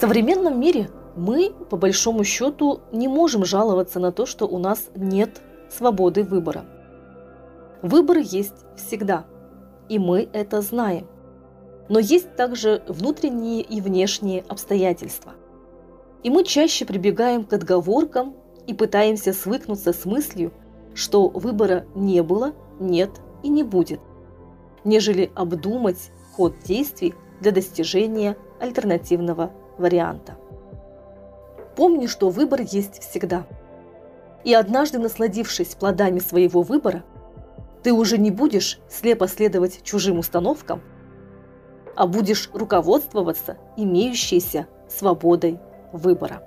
современном мире мы, по большому счету, не можем жаловаться на то, что у нас нет свободы выбора. Выбор есть всегда, и мы это знаем. Но есть также внутренние и внешние обстоятельства. И мы чаще прибегаем к отговоркам и пытаемся свыкнуться с мыслью, что выбора не было, нет и не будет, нежели обдумать ход действий для достижения альтернативного варианта. Помни, что выбор есть всегда. И однажды насладившись плодами своего выбора, ты уже не будешь слепо следовать чужим установкам, а будешь руководствоваться имеющейся свободой выбора.